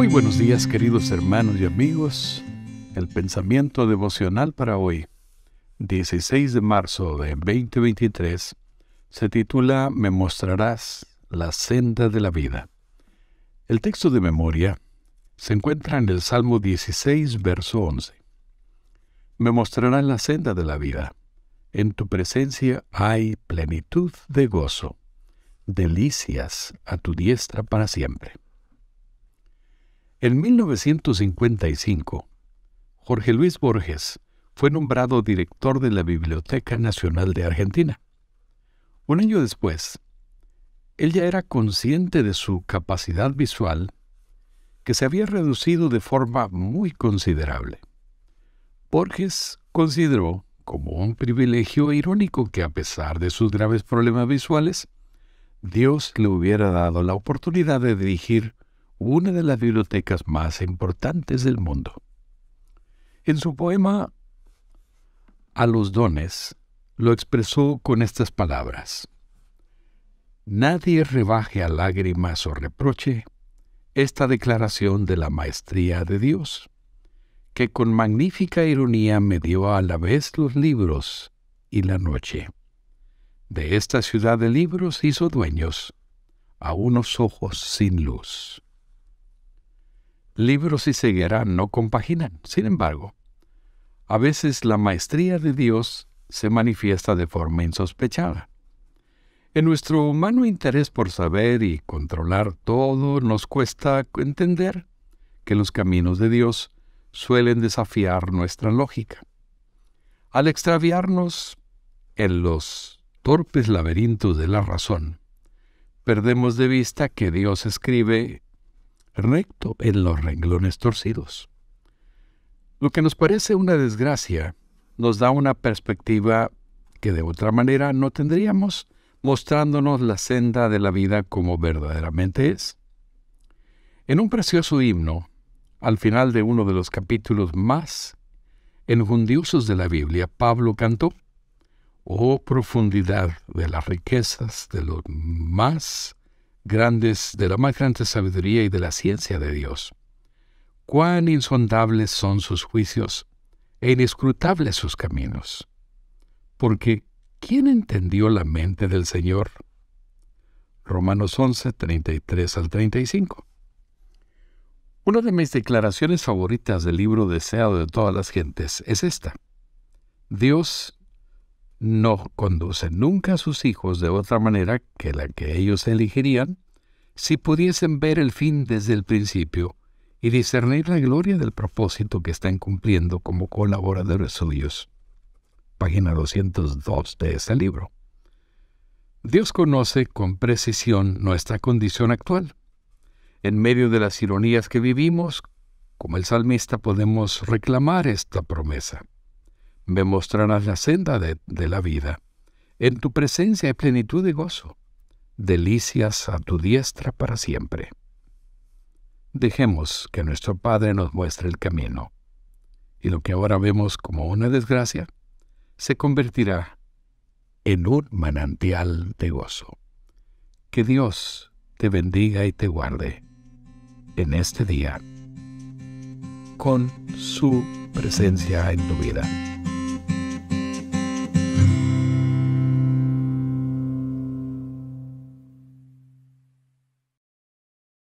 Muy buenos días queridos hermanos y amigos. El pensamiento devocional para hoy, 16 de marzo de 2023, se titula Me mostrarás la senda de la vida. El texto de memoria se encuentra en el Salmo 16, verso 11. Me mostrarás la senda de la vida. En tu presencia hay plenitud de gozo, delicias a tu diestra para siempre. En 1955, Jorge Luis Borges fue nombrado director de la Biblioteca Nacional de Argentina. Un año después, él ya era consciente de su capacidad visual, que se había reducido de forma muy considerable. Borges consideró como un privilegio irónico que a pesar de sus graves problemas visuales, Dios le hubiera dado la oportunidad de dirigir una de las bibliotecas más importantes del mundo. En su poema A los dones lo expresó con estas palabras. Nadie rebaje a lágrimas o reproche esta declaración de la maestría de Dios, que con magnífica ironía me dio a la vez los libros y la noche. De esta ciudad de libros hizo dueños a unos ojos sin luz libros y ceguera no compaginan. Sin embargo, a veces la maestría de Dios se manifiesta de forma insospechada. En nuestro humano interés por saber y controlar todo nos cuesta entender que los caminos de Dios suelen desafiar nuestra lógica. Al extraviarnos en los torpes laberintos de la razón, perdemos de vista que Dios escribe recto en los renglones torcidos. Lo que nos parece una desgracia nos da una perspectiva que de otra manera no tendríamos, mostrándonos la senda de la vida como verdaderamente es. En un precioso himno, al final de uno de los capítulos más enjundiosos de la Biblia, Pablo cantó, Oh profundidad de las riquezas de los más grandes, de la más grande sabiduría y de la ciencia de Dios. Cuán insondables son sus juicios e inescrutables sus caminos. Porque, ¿quién entendió la mente del Señor? Romanos 11, 33 al 35. Una de mis declaraciones favoritas del libro Deseado de todas las gentes es esta. Dios no conduce nunca a sus hijos de otra manera que la que ellos elegirían si pudiesen ver el fin desde el principio y discernir la gloria del propósito que están cumpliendo como colaboradores suyos. Página 202 de ese libro. Dios conoce con precisión nuestra condición actual. En medio de las ironías que vivimos, como el salmista podemos reclamar esta promesa me mostrarás la senda de, la vida. En tu presencia hay plenitud de gozo, delicias a tu diestra para siempre. Dejemos que nuestro Padre nos muestre el camino, y lo que ahora vemos como una desgracia se convertirá en un manantial de gozo. Que Dios te bendiga y te guarde en este día con su presencia en tu vida.